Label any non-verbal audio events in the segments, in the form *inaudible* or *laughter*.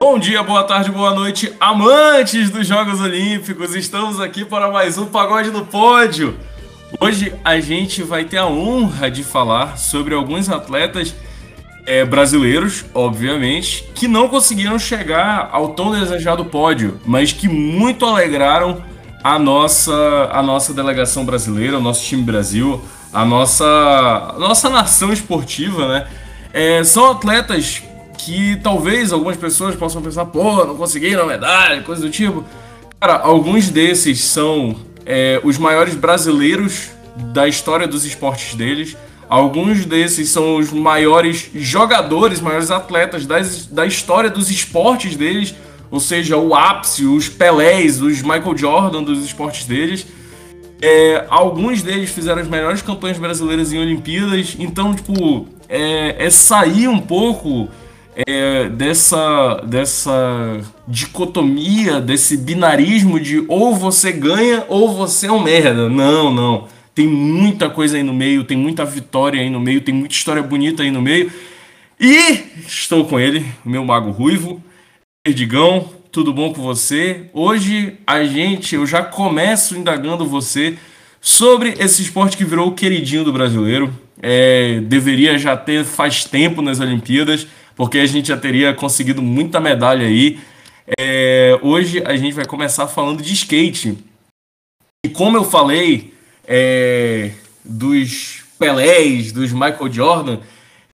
Bom dia, boa tarde, boa noite, amantes dos Jogos Olímpicos. Estamos aqui para mais um Pagode no Pódio. Hoje a gente vai ter a honra de falar sobre alguns atletas é, brasileiros, obviamente, que não conseguiram chegar ao tão desejado pódio, mas que muito alegraram a nossa, a nossa delegação brasileira, o nosso time Brasil, a nossa, a nossa nação esportiva, né? É, são atletas que talvez algumas pessoas possam pensar, pô, não conseguiram medalha, coisa do tipo. Cara, alguns desses são é, os maiores brasileiros da história dos esportes deles. Alguns desses são os maiores jogadores, maiores atletas das, da história dos esportes deles, ou seja, o ápice, os Pelés, os Michael Jordan dos esportes deles. É, alguns deles fizeram as melhores campanhas brasileiras em Olimpíadas, então, tipo, é, é sair um pouco é, dessa, dessa dicotomia, desse binarismo de ou você ganha ou você é um merda. Não, não. Tem muita coisa aí no meio, tem muita vitória aí no meio, tem muita história bonita aí no meio. E estou com ele, meu mago ruivo, Perdigão, tudo bom com você? Hoje a gente, eu já começo indagando você sobre esse esporte que virou o queridinho do brasileiro. É, deveria já ter faz tempo nas Olimpíadas, porque a gente já teria conseguido muita medalha aí. É, hoje a gente vai começar falando de skate. E como eu falei, é, dos Pelés, dos Michael Jordan,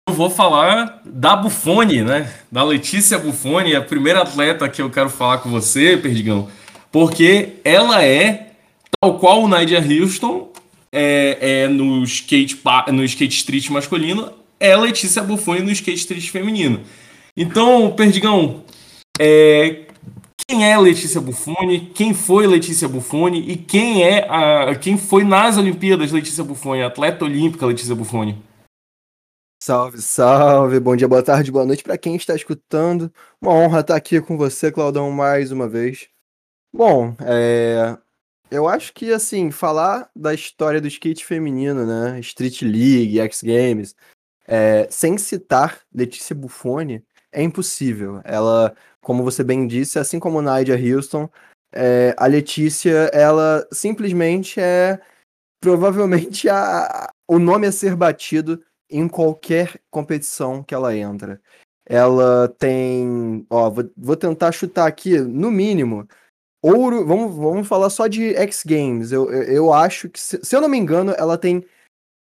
eu vou falar da Buffoni, né? Da Letícia Buffoni, a primeira atleta que eu quero falar com você, Perdigão, porque ela é, tal qual o Nigel Houston, é, é no, skate, no skate street masculino, é Letícia Buffoni no skate street feminino. Então, Perdigão, é, quem é Letícia Buffoni, quem foi Letícia Buffoni e quem é a, quem foi nas Olimpíadas Letícia Buffoni, atleta olímpica Letícia Buffoni. Salve, salve, bom dia, boa tarde, boa noite para quem está escutando. Uma honra estar aqui com você, Claudão, mais uma vez. Bom, é... eu acho que, assim, falar da história do skate feminino, né, Street League, X Games, é... sem citar Letícia Buffoni, é impossível. Ela como você bem disse, assim como Nadia Houston, é, a Letícia, ela simplesmente é provavelmente a, o nome a ser batido em qualquer competição que ela entra. Ela tem, ó, vou, vou tentar chutar aqui, no mínimo, ouro, vamos, vamos falar só de X Games. Eu, eu, eu acho que, se, se, eu não me engano, ela tem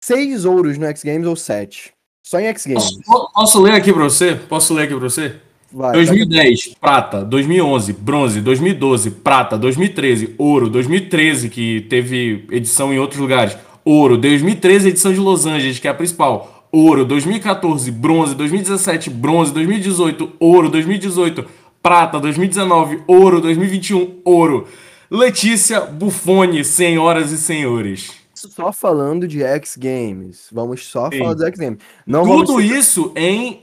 seis ouros no X Games ou sete. Só em X Games. Posso, posso ler aqui pra você? Posso ler aqui pra você? Vai, 2010, vai. prata. 2011, bronze. 2012, prata. 2013, ouro. 2013, que teve edição em outros lugares, ouro. 2013, edição de Los Angeles, que é a principal, ouro. 2014, bronze. 2017, bronze. 2018, ouro. 2018, prata. 2019, ouro. 2021, ouro. Letícia Buffoni, senhoras e senhores só falando de X Games. Vamos só Sim. falar X Games. Não Tudo isso em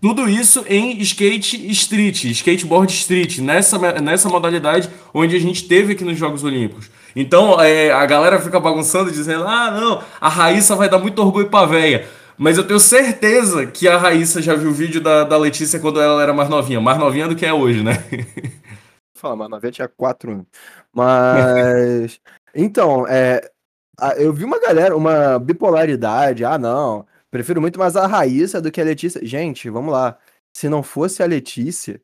tudo isso em skate street, skateboard street, nessa, nessa modalidade onde a gente teve aqui nos Jogos Olímpicos. Então é, a galera fica bagunçando dizendo: ah, não, a Raíssa vai dar muito orgulho pra véia. Mas eu tenho certeza que a Raíssa já viu o vídeo da, da Letícia quando ela era mais novinha. Mais novinha do que é hoje, né? Fala, mais novinha tinha 4 anos. Mas. *laughs* então, é, eu vi uma galera, uma bipolaridade. Ah, não Prefiro muito mais a Raíssa do que a Letícia. Gente, vamos lá. Se não fosse a Letícia,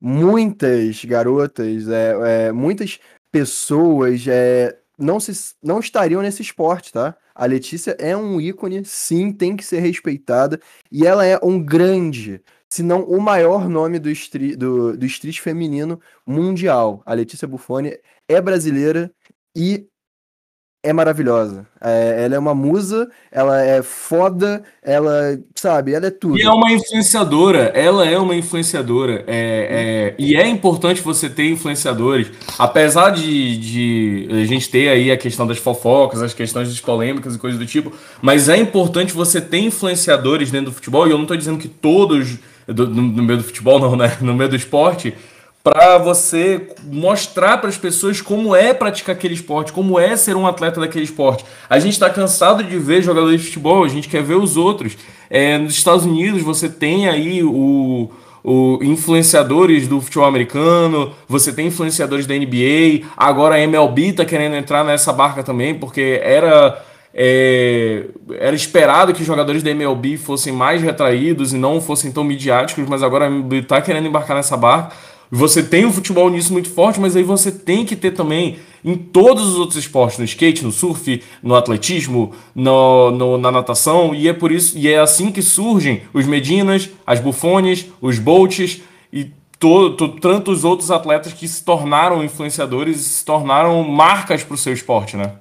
muitas garotas, é, é, muitas pessoas é, não, se, não estariam nesse esporte, tá? A Letícia é um ícone, sim, tem que ser respeitada. E ela é um grande, se não o maior nome do, street, do, do street feminino mundial. A Letícia Buffoni é brasileira e é maravilhosa. É, ela é uma musa, ela é foda, ela, sabe, ela é tudo. E é uma influenciadora, ela é uma influenciadora. É, é, e é importante você ter influenciadores. Apesar de, de a gente ter aí a questão das fofocas, as questões das polêmicas e coisas do tipo, mas é importante você ter influenciadores dentro do futebol, e eu não estou dizendo que todos do, no, no meio do futebol, não, né? No meio do esporte para você mostrar para as pessoas como é praticar aquele esporte, como é ser um atleta daquele esporte. A gente está cansado de ver jogadores de futebol, a gente quer ver os outros. É, nos Estados Unidos você tem aí o, o, influenciadores do futebol americano, você tem influenciadores da NBA, agora a MLB tá querendo entrar nessa barca também, porque era é, era esperado que os jogadores da MLB fossem mais retraídos e não fossem tão midiáticos, mas agora a MLB está querendo embarcar nessa barca. Você tem o futebol nisso muito forte, mas aí você tem que ter também em todos os outros esportes, no skate, no surf, no atletismo, no, no, na natação, e é por isso, e é assim que surgem os Medinas, as Bufones, os Bolts e to, to, tantos outros atletas que se tornaram influenciadores e se tornaram marcas para o seu esporte, né?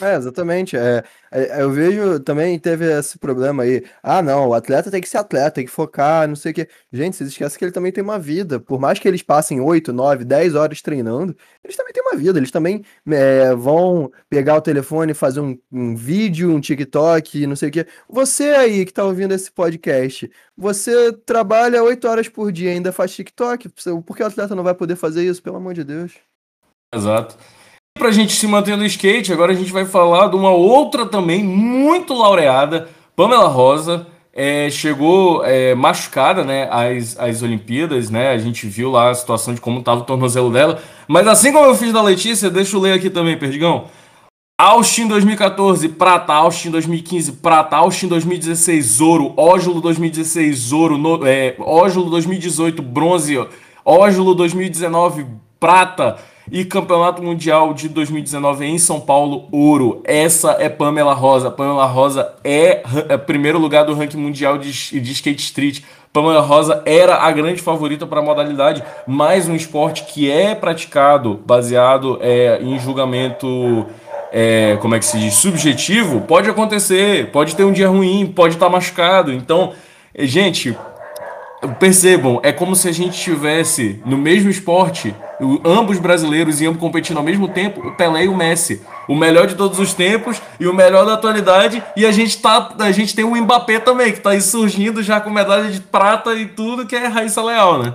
É, exatamente. É, é, eu vejo também teve esse problema aí. Ah, não, o atleta tem que ser atleta, tem que focar, não sei o quê. Gente, vocês esquecem que ele também tem uma vida. Por mais que eles passem 8, 9, 10 horas treinando, eles também têm uma vida. Eles também é, vão pegar o telefone, fazer um, um, vídeo, um TikTok, não sei o quê. Você aí que tá ouvindo esse podcast, você trabalha 8 horas por dia e ainda faz TikTok? Por que o atleta não vai poder fazer isso? Pelo amor de Deus. Exato. Pra gente se manter no skate, agora a gente vai falar de uma outra também muito laureada, Pamela Rosa. É, chegou é, machucada né, às, às Olimpíadas, né? A gente viu lá a situação de como estava o tornozelo dela. Mas assim como eu fiz da Letícia, deixa eu ler aqui também, Perdigão. Austin 2014, prata. Austin 2015, prata. Austin 2016, ouro. Ójulo 2016, ouro. No, é, Ójulo 2018, bronze. Ójulo 2019, prata e Campeonato Mundial de 2019 em São Paulo, ouro. Essa é Pamela Rosa. Pamela Rosa é, é primeiro lugar do ranking mundial de, de skate street. Pamela Rosa era a grande favorita para a modalidade, mais um esporte que é praticado baseado é, em julgamento, é, como é que se diz, subjetivo. Pode acontecer, pode ter um dia ruim, pode estar tá machucado. Então, gente, percebam, é como se a gente tivesse no mesmo esporte, ambos brasileiros e ambos competindo ao mesmo tempo, o Pelé e o Messi. O melhor de todos os tempos e o melhor da atualidade. E a gente tá. A gente tem o Mbappé também, que tá aí surgindo já com medalha de prata e tudo, que é Raíssa Leal, né?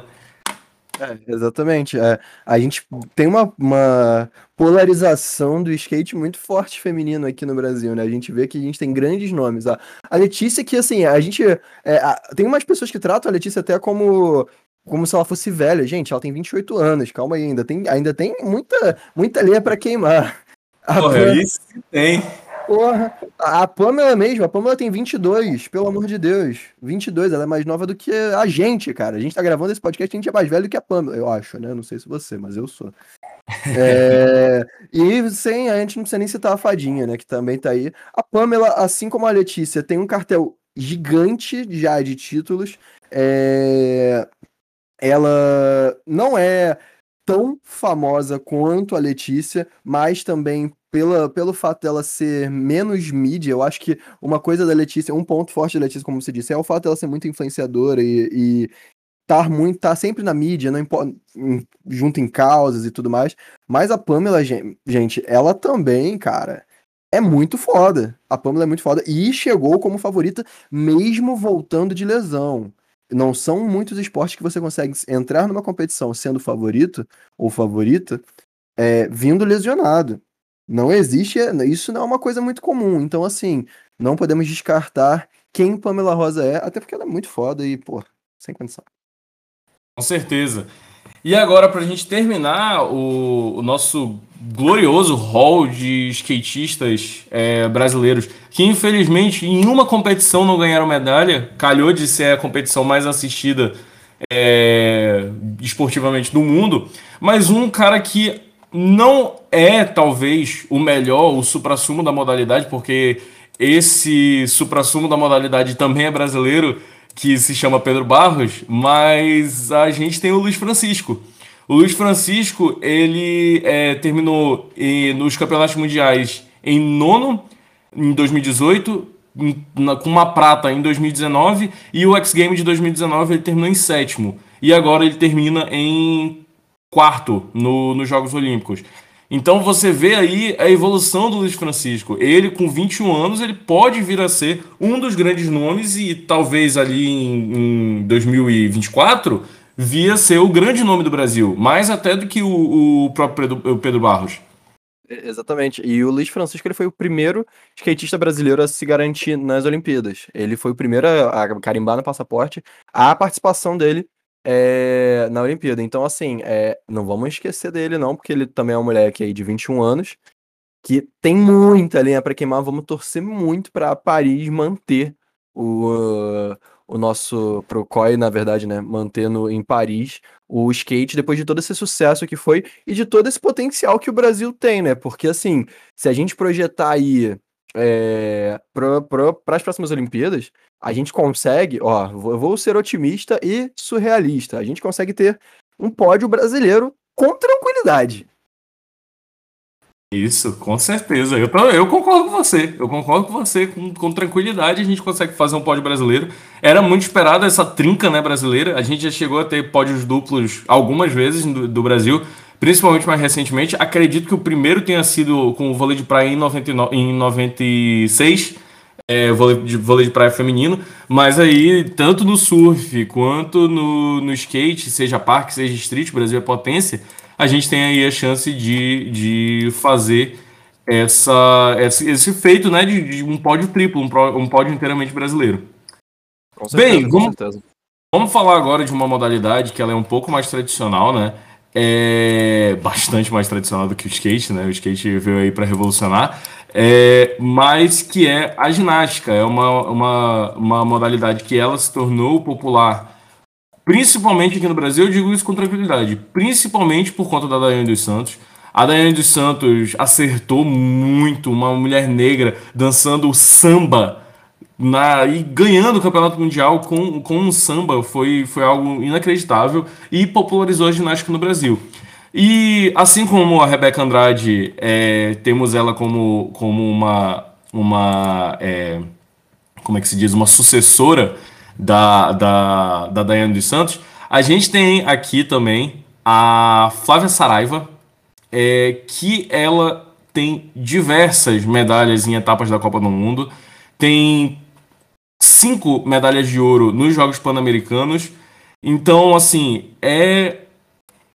É, exatamente. É, a gente tem uma, uma polarização do skate muito forte feminino aqui no Brasil, né? A gente vê que a gente tem grandes nomes. A, a Letícia, que assim, a gente. É, a, tem umas pessoas que tratam a Letícia até como. Como se ela fosse velha. Gente, ela tem 28 anos, calma aí, ainda tem, ainda tem muita, muita lenha para queimar. Porra, isso tem. Porra, a Pamela mesmo, a Pamela tem 22, pelo amor de Deus. 22, ela é mais nova do que a gente, cara. A gente tá gravando esse podcast, a gente é mais velho que a Pamela, eu acho, né? Não sei se você, mas eu sou. É... *laughs* e sem, a gente não precisa nem citar a Fadinha, né? Que também tá aí. A Pamela, assim como a Letícia, tem um cartel gigante já de títulos. É... Ela não é tão famosa quanto a Letícia, mas também pela, pelo fato dela ser menos mídia, eu acho que uma coisa da Letícia, um ponto forte da Letícia, como você disse, é o fato dela ser muito influenciadora e, e estar muito, tá sempre na mídia, não importa, junto em causas e tudo mais. Mas a Pamela, gente, ela também, cara, é muito foda. A Pamela é muito foda e chegou como favorita mesmo voltando de lesão. Não são muitos esportes que você consegue entrar numa competição sendo favorito ou favorita é, vindo lesionado. Não existe, isso não é uma coisa muito comum. Então, assim, não podemos descartar quem Pamela Rosa é, até porque ela é muito foda e, pô, sem condição. Com certeza. E agora, para a gente terminar o, o, nosso glorioso hall de skatistas é, brasileiros, que infelizmente em uma competição não ganharam medalha, calhou de ser a competição mais assistida é, esportivamente do mundo, mas um cara que não é talvez o melhor, o supra-sumo da modalidade, porque esse supra-sumo da modalidade também é brasileiro, que se chama Pedro Barros, mas a gente tem o Luiz Francisco. O Luiz Francisco, ele é, terminou nos campeonatos mundiais em nono, em 2018, em, na, com uma prata em 2019, e o X Game de 2019 ele terminou em sétimo. E agora ele termina em quarto no, nos Jogos Olímpicos. Então você vê aí a evolução do Luiz Francisco. Ele, com 21 anos, ele pode vir a ser um dos grandes nomes e talvez ali em, em 2024 via ser o grande nome do Brasil, mais até do que o, o próprio Pedro, Pedro Barros. Exatamente. E o Luiz Francisco ele foi o primeiro skatista brasileiro a se garantir nas Olimpíadas. Ele foi o primeiro a carimbar no passaporte a participação dele é, na Olimpíada. Então, assim, é, não vamos esquecer dele, não, porque ele também é um moleque aí de 21 anos, que tem muita linha para queimar. Vamos torcer muito para Paris manter o, o nosso Procoi, na verdade, né, mantendo em Paris o skate depois de todo esse sucesso que foi e de todo esse potencial que o Brasil tem, né? Porque assim, se a gente projetar aí é, para as próximas Olimpíadas, a gente consegue, ó, eu vou ser otimista e surrealista. A gente consegue ter um pódio brasileiro com tranquilidade. Isso, com certeza. Eu, eu concordo com você. Eu concordo com você. Com, com tranquilidade a gente consegue fazer um pódio brasileiro. Era muito esperada essa trinca né, brasileira. A gente já chegou a ter pódios duplos algumas vezes do, do Brasil, principalmente mais recentemente. Acredito que o primeiro tenha sido com o vôlei de praia em, 99, em 96. É, vôlei, de, vôlei de praia feminino, mas aí, tanto no surf quanto no, no skate, seja parque, seja street, o Brasil é potência, a gente tem aí a chance de, de fazer essa, esse, esse feito né, de, de, um pódio triplo, um, um pódio inteiramente brasileiro. Com certeza, Bem, vamos, vamos falar agora de uma modalidade que ela é um pouco mais tradicional, né? É bastante mais tradicional do que o skate, né? O skate veio aí para revolucionar, é, mas que é a ginástica. É uma, uma, uma modalidade que ela se tornou popular Principalmente aqui no Brasil, eu digo isso com tranquilidade. Principalmente por conta da Daiane dos Santos. A Daiane dos Santos acertou muito uma mulher negra dançando samba na, e ganhando o campeonato mundial com, com um samba foi, foi algo inacreditável e popularizou a ginástica no Brasil. E assim como a Rebeca Andrade, é, temos ela como, como uma, uma é, como é que se diz, uma sucessora da, da, da Daiane dos Santos. A gente tem aqui também a Flávia Saraiva, é, que ela tem diversas medalhas em etapas da Copa do Mundo, tem cinco medalhas de ouro nos Jogos Pan-Americanos. Então, assim, é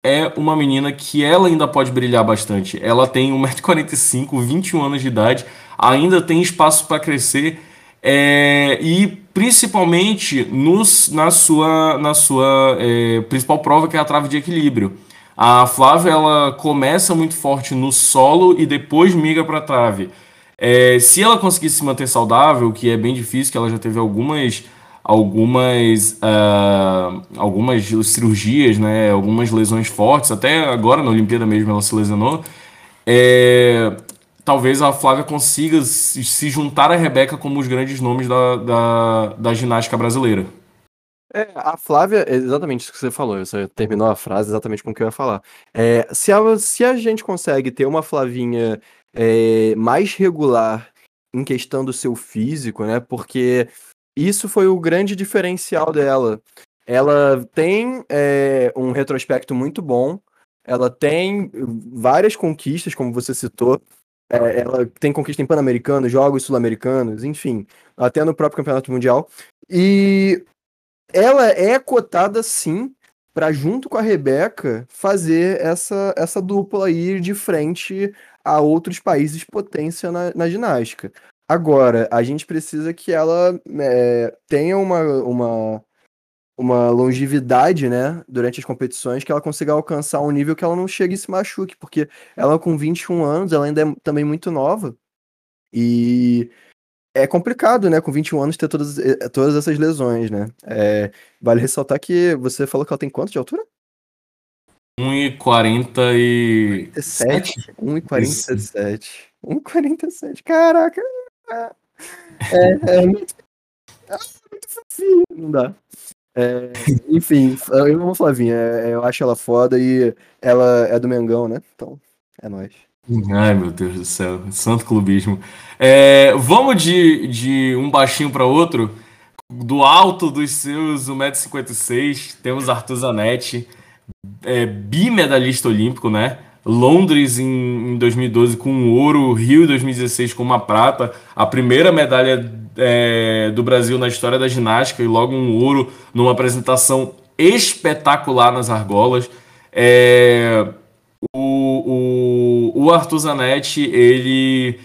é uma menina que ela ainda pode brilhar bastante. Ela tem 1,45m, 21 anos de idade, ainda tem espaço para crescer é, e principalmente nos, na sua, na sua é, principal prova, que é a trave de equilíbrio. A Flávia ela começa muito forte no solo e depois migra para a trave. É, se ela conseguir se manter saudável, que é bem difícil, que ela já teve algumas algumas uh, algumas cirurgias, né, algumas lesões fortes, até agora na Olimpíada mesmo ela se lesionou. É, talvez a Flávia consiga se juntar à Rebeca como os grandes nomes da, da, da ginástica brasileira. É, a Flávia, exatamente isso que você falou, você terminou a frase exatamente com o que eu ia falar. É, se, a, se a gente consegue ter uma Flavinha é, mais regular em questão do seu físico, né? Porque isso foi o grande diferencial dela. Ela tem é, um retrospecto muito bom, ela tem várias conquistas, como você citou, é, ela tem conquista em Pan-Americano, jogos sul-americanos, enfim, até no próprio Campeonato Mundial. E ela é cotada sim para junto com a Rebeca fazer essa, essa dupla aí de frente a outros países potência na, na ginástica. Agora, a gente precisa que ela é, tenha uma, uma uma longevidade, né, durante as competições, que ela consiga alcançar um nível que ela não chegue e se machuque, porque ela com 21 anos, ela ainda é também muito nova, e é complicado, né, com 21 anos ter todas, eh, todas essas lesões, né. É, vale ressaltar que você falou que ela tem quanto de altura? 1,47. e... 1,47. 1,47. Caraca. É, é muito, é muito fofinho, não dá. É, enfim, eu amo Flavinha, é, eu acho ela foda e ela é do Mengão, né? Então, é nóis. Ai, meu Deus do céu, santo clubismo. É, vamos de, de um baixinho para outro. Do alto dos seus 1,56m, temos Arthur Zanetti, é, bimedalhista olímpico, né? Londres em, em 2012 com um ouro, Rio em 2016 com uma prata, a primeira medalha é, do Brasil na história da ginástica e logo um ouro numa apresentação espetacular nas argolas. É, o, o, o Arthur Zanetti, ele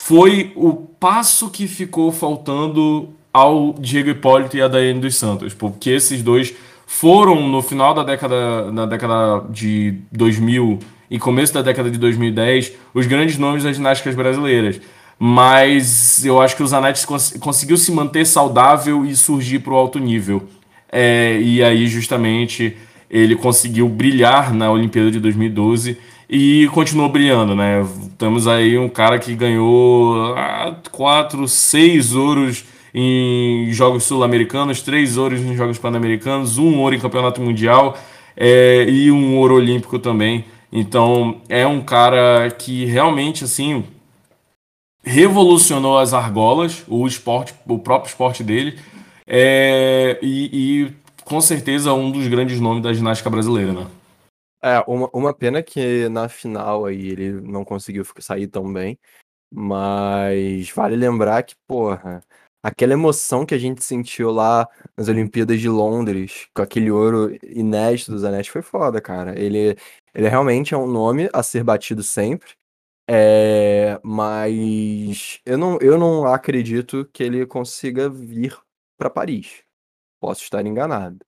foi o passo que ficou faltando ao Diego Hipólito e a Daiane dos Santos, porque esses dois foram no final da década, na década de 2000 e começo da década de 2010 os grandes nomes das ginásticas brasileiras. Mas eu acho que o Zanetti cons conseguiu se manter saudável e surgir para o alto nível. É, e aí, justamente, ele conseguiu brilhar na Olimpíada de 2012 e continuou brilhando, né? Temos aí um cara que ganhou ah, quatro, seis ouros em Jogos Sul-Americanos, três ouros em Jogos Pan-Americanos, um ouro em Campeonato Mundial é, e um ouro olímpico também. Então é um cara que realmente assim revolucionou as argolas, o esporte, o próprio esporte dele, é, e, e com certeza um dos grandes nomes da ginástica brasileira, né? É, uma, uma pena que na final aí ele não conseguiu sair tão bem, mas vale lembrar que, porra, aquela emoção que a gente sentiu lá nas Olimpíadas de Londres, com aquele ouro inédito do Zanetti, foi foda, cara. Ele, ele realmente é um nome a ser batido sempre, é, mas eu não, eu não acredito que ele consiga vir para Paris. Posso estar enganado.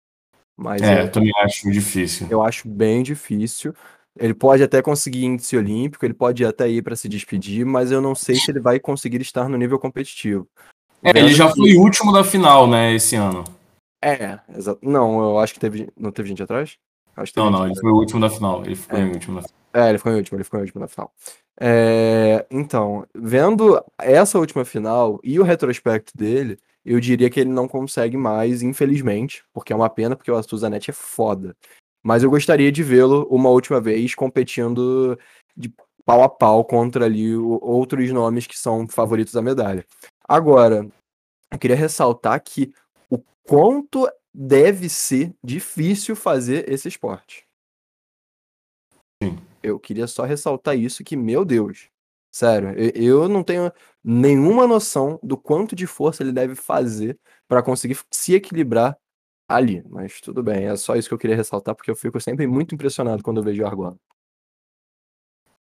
Mas é, eu também acho difícil. Eu acho bem difícil. Ele pode até conseguir índice olímpico, ele pode até ir para se despedir, mas eu não sei se ele vai conseguir estar no nível competitivo. É, ele já que... foi o último da final, né, esse ano. É, exato. Não, eu acho que teve. Não teve gente atrás? Não, não, ele foi o último da final. Ele foi é. o último da final. É, ele foi o último, ele foi o último da final. É, então, vendo essa última final e o retrospecto dele, eu diria que ele não consegue mais, infelizmente, porque é uma pena, porque o Arthur Zanetti é foda. Mas eu gostaria de vê-lo uma última vez competindo de pau a pau contra ali outros nomes que são favoritos da medalha. Agora, eu queria ressaltar que o quanto deve ser difícil fazer esse esporte. Sim. Eu queria só ressaltar isso que, meu Deus, Sério, eu não tenho nenhuma noção do quanto de força ele deve fazer para conseguir se equilibrar ali. Mas tudo bem, é só isso que eu queria ressaltar, porque eu fico sempre muito impressionado quando eu vejo o Argola.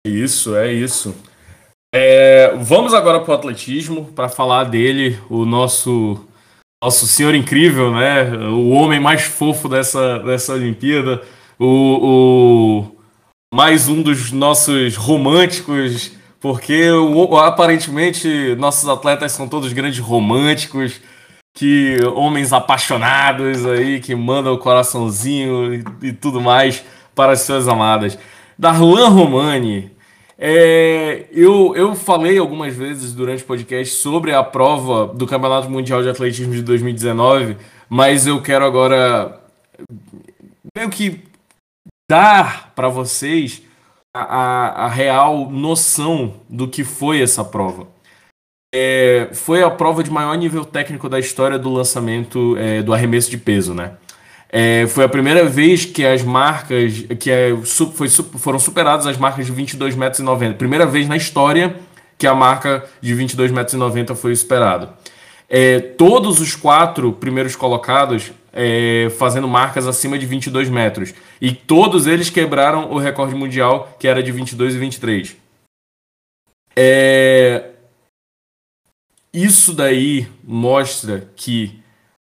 Isso, é isso. É, vamos agora para o atletismo, para falar dele, o nosso nosso senhor incrível, né? O homem mais fofo dessa, dessa Olimpíada, o, o mais um dos nossos românticos porque o, aparentemente nossos atletas são todos grandes românticos, que homens apaixonados aí, que mandam o coraçãozinho e, e tudo mais para as suas amadas. Darlan Romani, é, eu, eu falei algumas vezes durante o podcast sobre a prova do Campeonato Mundial de Atletismo de 2019, mas eu quero agora meio que dar para vocês a, a, real noção do que foi essa prova. É, foi a prova de maior nível técnico da história do lançamento é, do arremesso de peso, né? É, foi a primeira vez que as marcas, que é, foi, foram superadas as marcas de 22,90 metros. Primeira vez na história que a marca de 22,90 metros foi superada. É, todos os quatro primeiros colocados é, fazendo marcas acima de 22 metros. E todos eles quebraram o recorde mundial, que era de 22 e 23. É... Isso daí mostra que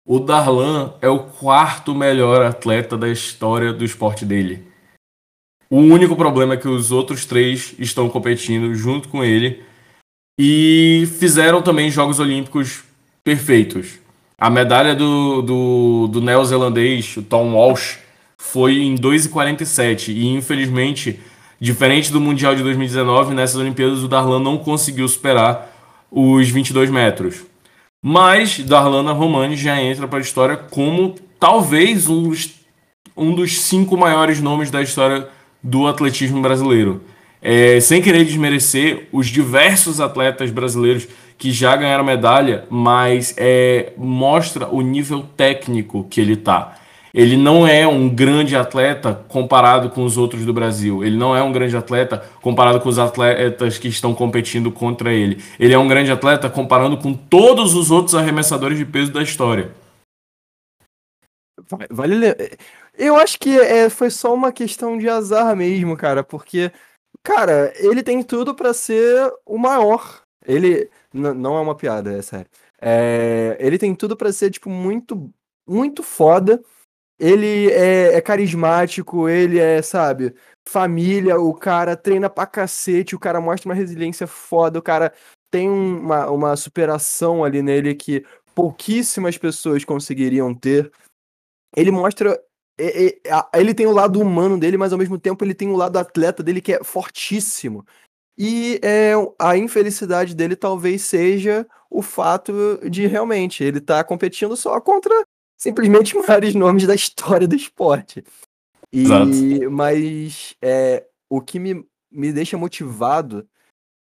o Darlan é o quarto melhor atleta da história do esporte dele. O único problema é que os outros três estão competindo junto com ele e fizeram também Jogos Olímpicos perfeitos. A medalha do, do, do neozelandês, o Tom Walsh, foi em 2,47. E infelizmente, diferente do Mundial de 2019, nessas Olimpíadas o Darlan não conseguiu superar os 22 metros. Mas Darlana Romani já entra para a história como talvez um dos, um dos cinco maiores nomes da história do atletismo brasileiro. É, sem querer desmerecer os diversos atletas brasileiros que já ganharam medalha, mas é, mostra o nível técnico que ele tá. Ele não é um grande atleta comparado com os outros do Brasil. Ele não é um grande atleta comparado com os atletas que estão competindo contra ele. Ele é um grande atleta comparando com todos os outros arremessadores de peso da história. Vale. Eu acho que é, foi só uma questão de azar mesmo, cara, porque, cara, ele tem tudo para ser o maior. Ele, não é uma piada, é sério. É, ele tem tudo para ser, tipo, muito, muito foda. Ele é, é carismático, ele é, sabe, família, o cara treina pra cacete, o cara mostra uma resiliência foda, o cara tem uma, uma superação ali nele que pouquíssimas pessoas conseguiriam ter. Ele mostra. Ele tem o lado humano dele, mas ao mesmo tempo ele tem o lado atleta dele que é fortíssimo. E é, a infelicidade dele talvez seja o fato de realmente ele tá competindo só contra simplesmente os maiores nomes da história do esporte. E, Exato. Mas é, o que me, me deixa motivado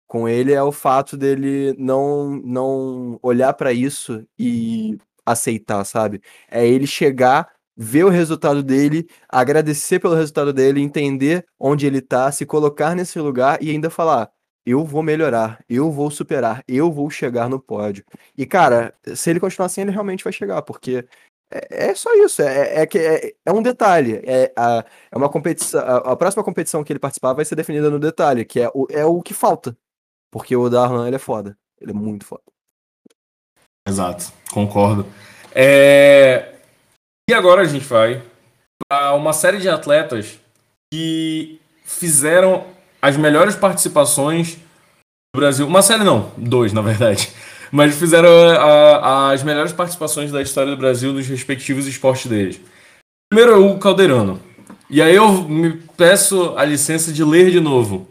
com ele é o fato dele não, não olhar para isso e aceitar, sabe? É ele chegar, ver o resultado dele, agradecer pelo resultado dele, entender onde ele tá, se colocar nesse lugar e ainda falar: eu vou melhorar, eu vou superar, eu vou chegar no pódio. E, cara, se ele continuar assim, ele realmente vai chegar, porque é, é só isso, é, é, é, é um detalhe. É, a, é uma competição. A, a, próxima competição que ele participar vai ser definida no detalhe, que é o, é o que falta. Porque o Darlan ele é foda. Ele é muito foda. Exato, concordo. É... E agora a gente vai para uma série de atletas que fizeram as melhores participações do Brasil. Uma série não, dois na verdade mas fizeram a, a, as melhores participações da história do Brasil nos respectivos esportes deles. Primeiro é o Caldeirano. E aí eu me peço a licença de ler de novo.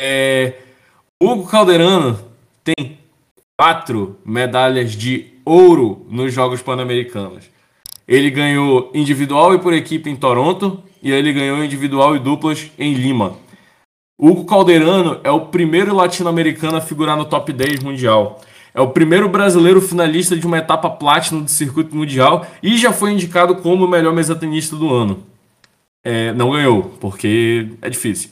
É, Hugo Calderano tem quatro medalhas de ouro nos Jogos Pan-Americanos. Ele ganhou individual e por equipe em Toronto e ele ganhou individual e duplas em Lima. Hugo Calderano é o primeiro latino-americano a figurar no top 10 mundial. É o primeiro brasileiro finalista de uma etapa Platinum do circuito mundial e já foi indicado como o melhor mesatenista do ano. É, não ganhou, porque é difícil.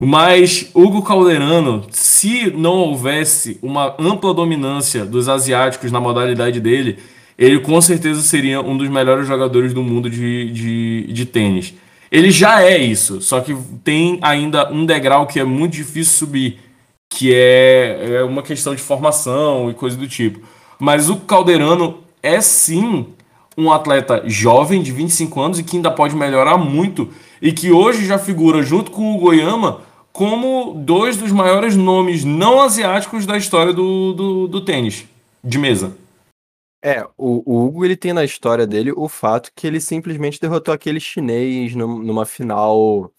Mas Hugo Calderano, se não houvesse uma ampla dominância dos asiáticos na modalidade dele, ele com certeza seria um dos melhores jogadores do mundo de, de, de tênis. Ele já é isso, só que tem ainda um degrau que é muito difícil subir, que é, é uma questão de formação e coisa do tipo. Mas o Calderano é sim um atleta jovem de 25 anos e que ainda pode melhorar muito e que hoje já figura junto com o Goiama como dois dos maiores nomes não asiáticos da história do, do, do tênis de mesa. É, o, o Hugo ele tem na história dele o fato que ele simplesmente derrotou aquele chinês numa final,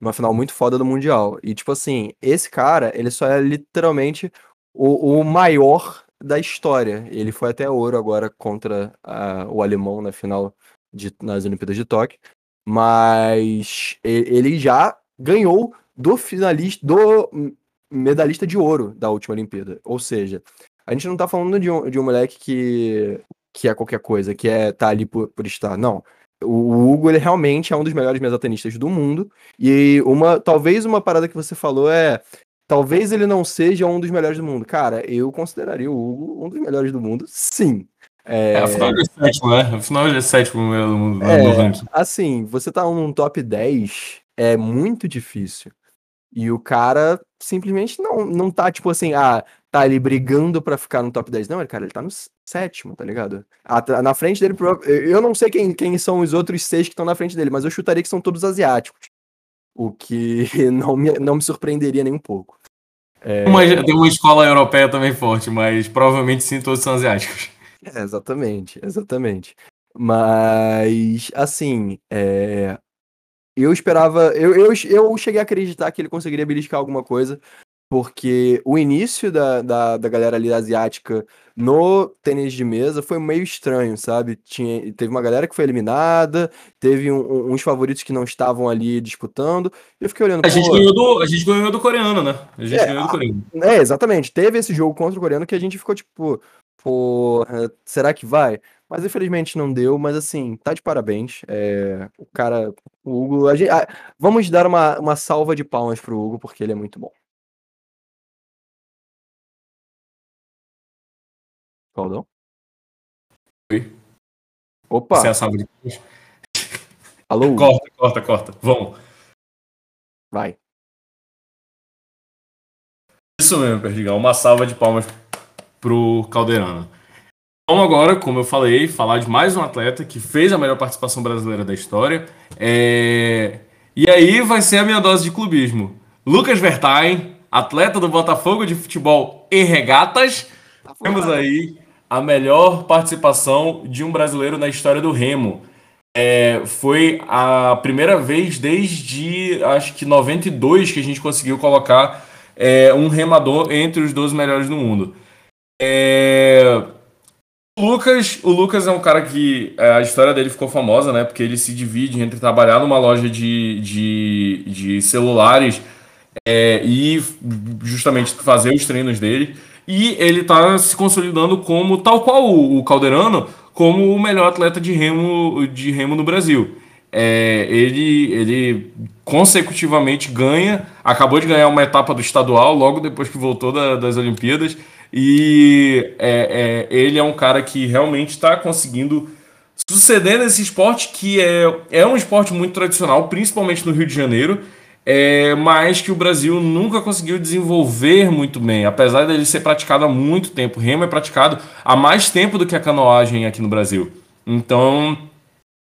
numa final muito foda do Mundial. E tipo assim, esse cara, ele só é literalmente o, o maior da história. Ele foi até ouro agora contra a, o alemão na final de, nas Olimpíadas de Tóquio. Mas ele já ganhou do finalista, do medalhista de ouro da última Olimpíada. Ou seja, a gente não tá falando de um, de um moleque que, que é qualquer coisa, que é tá ali por, por estar. Não. O Hugo, ele realmente é um dos melhores mesatenistas do mundo. E uma, talvez uma parada que você falou é. Talvez ele não seja um dos melhores do mundo. Cara, eu consideraria o Hugo um dos melhores do mundo, sim. É, é afinal ele é sétimo, né? Afinal ele é sétimo do mundo é, no ranking. Assim, você tá num top 10 é muito difícil. E o cara simplesmente não, não tá, tipo assim, ah, tá ali brigando para ficar no top 10. Não, cara, ele tá no sétimo, tá ligado? Na frente dele, eu não sei quem, quem são os outros seis que estão na frente dele, mas eu chutaria que são todos asiáticos. O que *laughs* não me, não me surpreenderia nem um pouco. É... Uma, tem uma escola europeia também forte, mas provavelmente sim, todos são asiáticos. É, exatamente, exatamente. Mas, assim, é, eu esperava. Eu, eu, eu cheguei a acreditar que ele conseguiria beliscar alguma coisa, porque o início da, da, da galera ali asiática no tênis de mesa foi meio estranho, sabe? Tinha, teve uma galera que foi eliminada, teve um, uns favoritos que não estavam ali disputando. eu fiquei olhando. A gente, ganhou do, a gente ganhou do coreano, né? A gente é, ganhou do coreano. É, exatamente. Teve esse jogo contra o coreano que a gente ficou tipo, pô, será que vai? Mas infelizmente não deu, mas assim, tá de parabéns. É, o cara, o Hugo. A gente, ah, vamos dar uma, uma salva de palmas pro Hugo, porque ele é muito bom. Claudão? Oi. Opa! Você é a salva de? Alô? Corta, corta, corta. Vamos. Vai. Isso mesmo, Perdigão. Uma salva de palmas pro Caldeirano. Vamos agora, como eu falei, falar de mais um atleta que fez a melhor participação brasileira da história. É... E aí vai ser a minha dose de clubismo. Lucas Vertain, atleta do Botafogo de futebol e regatas. Tá Temos aí a melhor participação de um brasileiro na história do Remo. É, foi a primeira vez desde acho que 92 que a gente conseguiu colocar é, um remador entre os 12 melhores do mundo. É, o Lucas, o Lucas é um cara que é, a história dele ficou famosa, né? Porque ele se divide entre trabalhar numa loja de, de, de celulares é, e justamente fazer os treinos dele. E ele está se consolidando como, tal qual o Calderano, como o melhor atleta de remo, de remo no Brasil. É, ele, ele consecutivamente ganha, acabou de ganhar uma etapa do estadual logo depois que voltou da, das Olimpíadas. E é, é, ele é um cara que realmente está conseguindo suceder nesse esporte que é, é um esporte muito tradicional, principalmente no Rio de Janeiro é, mas que o Brasil nunca conseguiu desenvolver muito bem, apesar dele ser praticado há muito tempo. O remo é praticado há mais tempo do que a canoagem aqui no Brasil. Então,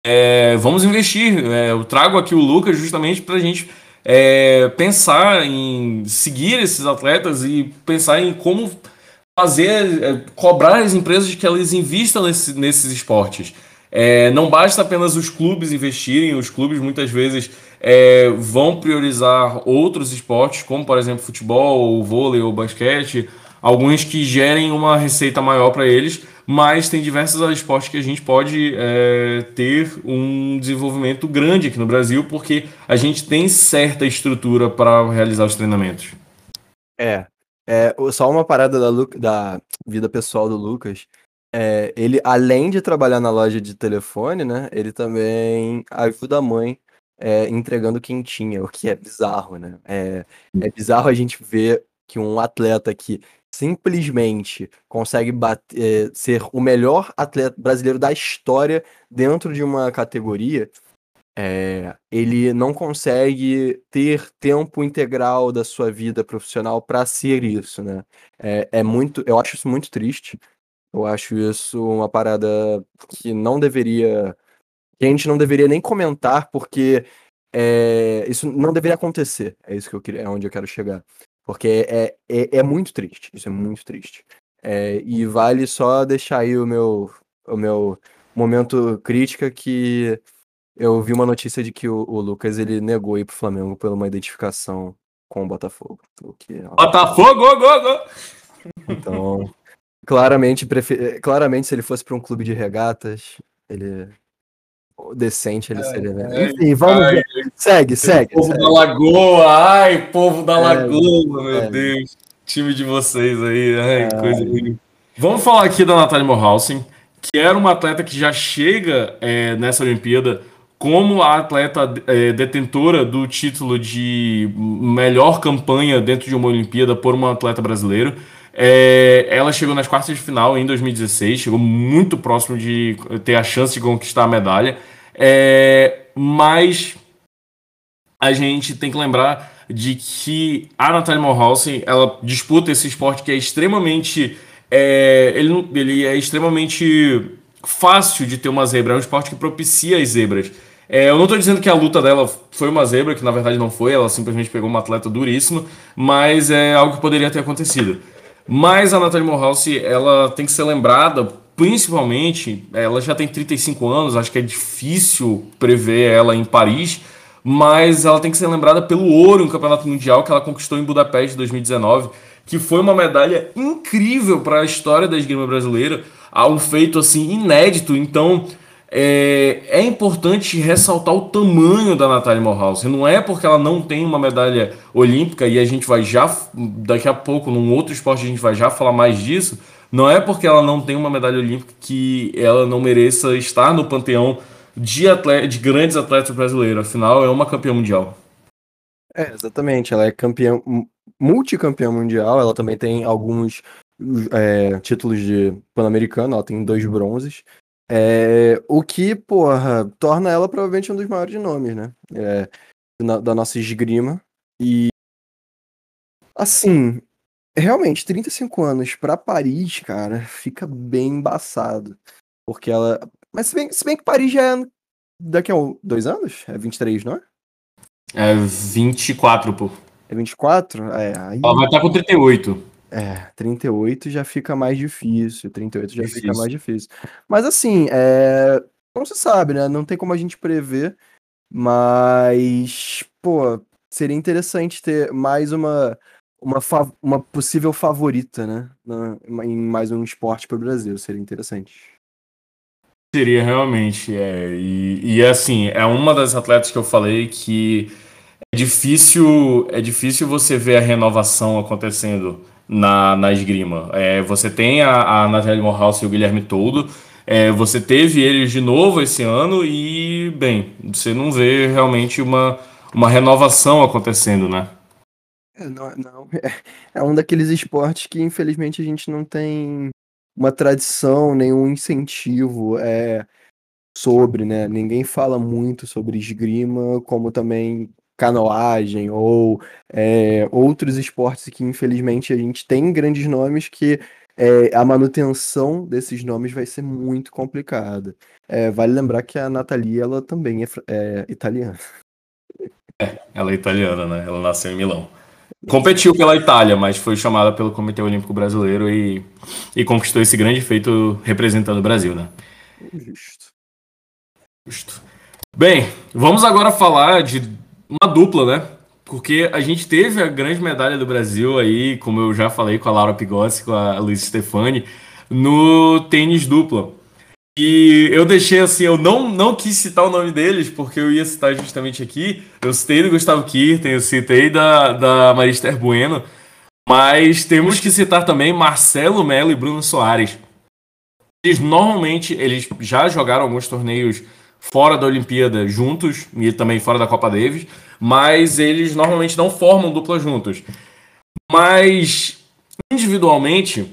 é, vamos investir. É, eu trago aqui o Lucas justamente para a gente é, pensar em seguir esses atletas e pensar em como fazer, é, cobrar as empresas que elas investam nesse, nesses esportes. É, não basta apenas os clubes investirem, os clubes muitas vezes é, vão priorizar outros esportes, como por exemplo futebol, vôlei ou basquete, alguns que gerem uma receita maior para eles, mas tem diversos esportes que a gente pode é, ter um desenvolvimento grande aqui no Brasil, porque a gente tem certa estrutura para realizar os treinamentos. É, é só uma parada da, da vida pessoal do Lucas. É, ele, além de trabalhar na loja de telefone, né, ele também ajuda a mãe é, entregando quentinha, o que é bizarro, né? É, é bizarro a gente ver que um atleta que simplesmente consegue bater, é, ser o melhor atleta brasileiro da história dentro de uma categoria, é, ele não consegue ter tempo integral da sua vida profissional para ser isso, né? É, é muito, eu acho isso muito triste. Eu acho isso uma parada que não deveria. Que a gente não deveria nem comentar, porque é, isso não deveria acontecer. É isso que eu queria, é onde eu quero chegar. Porque é, é, é muito triste. Isso é muito triste. É, e vale só deixar aí o meu, o meu momento crítica que eu vi uma notícia de que o, o Lucas ele negou ir pro Flamengo por uma identificação com o Botafogo. O que é Botafogo, go, go, go! Então, Claramente, prefer... claramente, se ele fosse para um clube de regatas, ele. Decente ele é, seria, né? É, Enfim, vamos ai, ver. Segue, segue. Povo segue. da Lagoa, ai, povo da é, Lagoa, meu é. Deus. Time de vocês aí, ai, é. coisa linda. Vamos falar aqui da Natália Morhausen, que era uma atleta que já chega é, nessa Olimpíada como a atleta detentora do título de melhor campanha dentro de uma Olimpíada por uma atleta brasileira. É, ela chegou nas quartas de final em 2016, chegou muito próximo de ter a chance de conquistar a medalha, é, mas a gente tem que lembrar de que a Natalie Morhausen ela disputa esse esporte que é extremamente é, ele, ele é extremamente fácil de ter uma zebra, é um esporte que propicia as zebras. É, eu não estou dizendo que a luta dela foi uma zebra, que na verdade não foi, ela simplesmente pegou uma atleta duríssima, mas é algo que poderia ter acontecido. Mas a Natalie Morhouse, ela tem que ser lembrada, principalmente, ela já tem 35 anos, acho que é difícil prever ela em Paris, mas ela tem que ser lembrada pelo ouro no Campeonato Mundial que ela conquistou em Budapeste em 2019, que foi uma medalha incrível para a história da esgrima brasileira, um feito assim inédito. Então, é, é, importante ressaltar o tamanho da Natália Morhouse. Não é porque ela não tem uma medalha olímpica, e a gente vai já, daqui a pouco, num outro esporte, a gente vai já falar mais disso. Não é porque ela não tem uma medalha olímpica que ela não mereça estar no panteão de, atleta, de grandes atletas brasileiros. Afinal, é uma campeã mundial. É, exatamente. Ela é campeã, multicampeã mundial. Ela também tem alguns é, títulos de Pan-Americano. Ela tem dois bronzes. É, o que, porra, torna ela provavelmente um dos maiores nomes, né? É, na, da nossa esgrima. E. Assim, realmente, 35 anos pra Paris, cara, fica bem embaçado. Porque ela. Mas se bem, se bem que Paris já é daqui a dois anos? É 23, não é? É 24, pô. É 24? É, aí... Ela vai estar com 38. É, 38 já fica mais difícil. 38 já difícil. fica mais difícil. Mas assim, é... não se sabe, né? Não tem como a gente prever. Mas, pô, seria interessante ter mais uma, uma, uma possível favorita, né? Na, em mais um esporte para o Brasil. Seria interessante. Seria realmente, é. E, e assim, é uma das atletas que eu falei que é difícil, é difícil você ver a renovação acontecendo na, na esgrima. É, você tem a, a Nathalie Morhaus e o Guilherme Toldo, é, você teve eles de novo esse ano e, bem, você não vê realmente uma, uma renovação acontecendo, né? É, não, não. É, é um daqueles esportes que, infelizmente, a gente não tem uma tradição, nenhum incentivo é, sobre, né? Ninguém fala muito sobre esgrima, como também canoagem ou é, outros esportes que infelizmente a gente tem grandes nomes que é, a manutenção desses nomes vai ser muito complicada. É, vale lembrar que a Nathalie ela também é, é italiana. É, ela é italiana, né? Ela nasceu em Milão. Competiu pela Itália, mas foi chamada pelo Comitê Olímpico Brasileiro e, e conquistou esse grande feito representando o Brasil, né? Justo. Justo. Bem, vamos agora falar de uma dupla, né? Porque a gente teve a grande medalha do Brasil aí, como eu já falei com a Laura Pigossi, com a Luiz Stefani, no tênis dupla. E eu deixei assim, eu não, não quis citar o nome deles, porque eu ia citar justamente aqui. Eu citei do Gustavo Kirten, eu citei da, da Marister Bueno, mas temos que citar também Marcelo Melo e Bruno Soares. Eles normalmente, eles já jogaram alguns torneios fora da Olimpíada juntos e também fora da Copa Davis, mas eles normalmente não formam dupla juntos. Mas individualmente,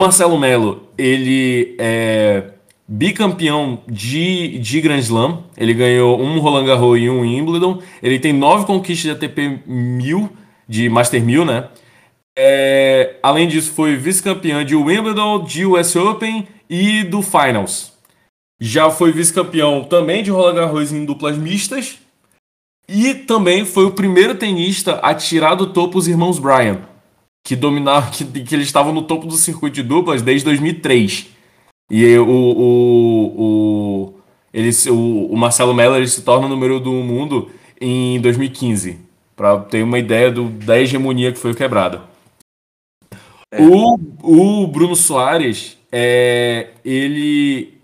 Marcelo Melo, ele é bicampeão de, de Grand Slam, ele ganhou um Roland Garros e um Wimbledon, ele tem nove conquistas de ATP 1000, de Master 1000, né? É, além disso, foi vice-campeão de Wimbledon, de US Open e do Finals. Já foi vice-campeão também de Roland Garros em duplas mistas. E também foi o primeiro tenista a tirar do topo os irmãos Bryan, que dominavam, que, que eles estavam no topo do circuito de duplas desde 2003. E o, o, o, eles, o, o Marcelo Mello se torna o número do mundo em 2015, para ter uma ideia do, da hegemonia que foi quebrada. É. O, o Bruno Soares, é, ele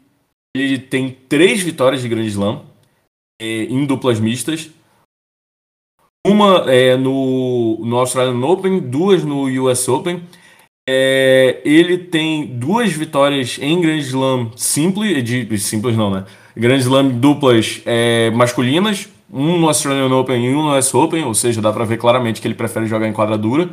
ele tem três vitórias de Grand Slam é, em duplas mistas. Uma é, no, no Australian Open, duas no US Open. É, ele tem duas vitórias em Grand Slam simples, de, simples não, né? Grand Slam duplas é, masculinas, um no Australian Open e um no US Open, ou seja, dá para ver claramente que ele prefere jogar em quadradura.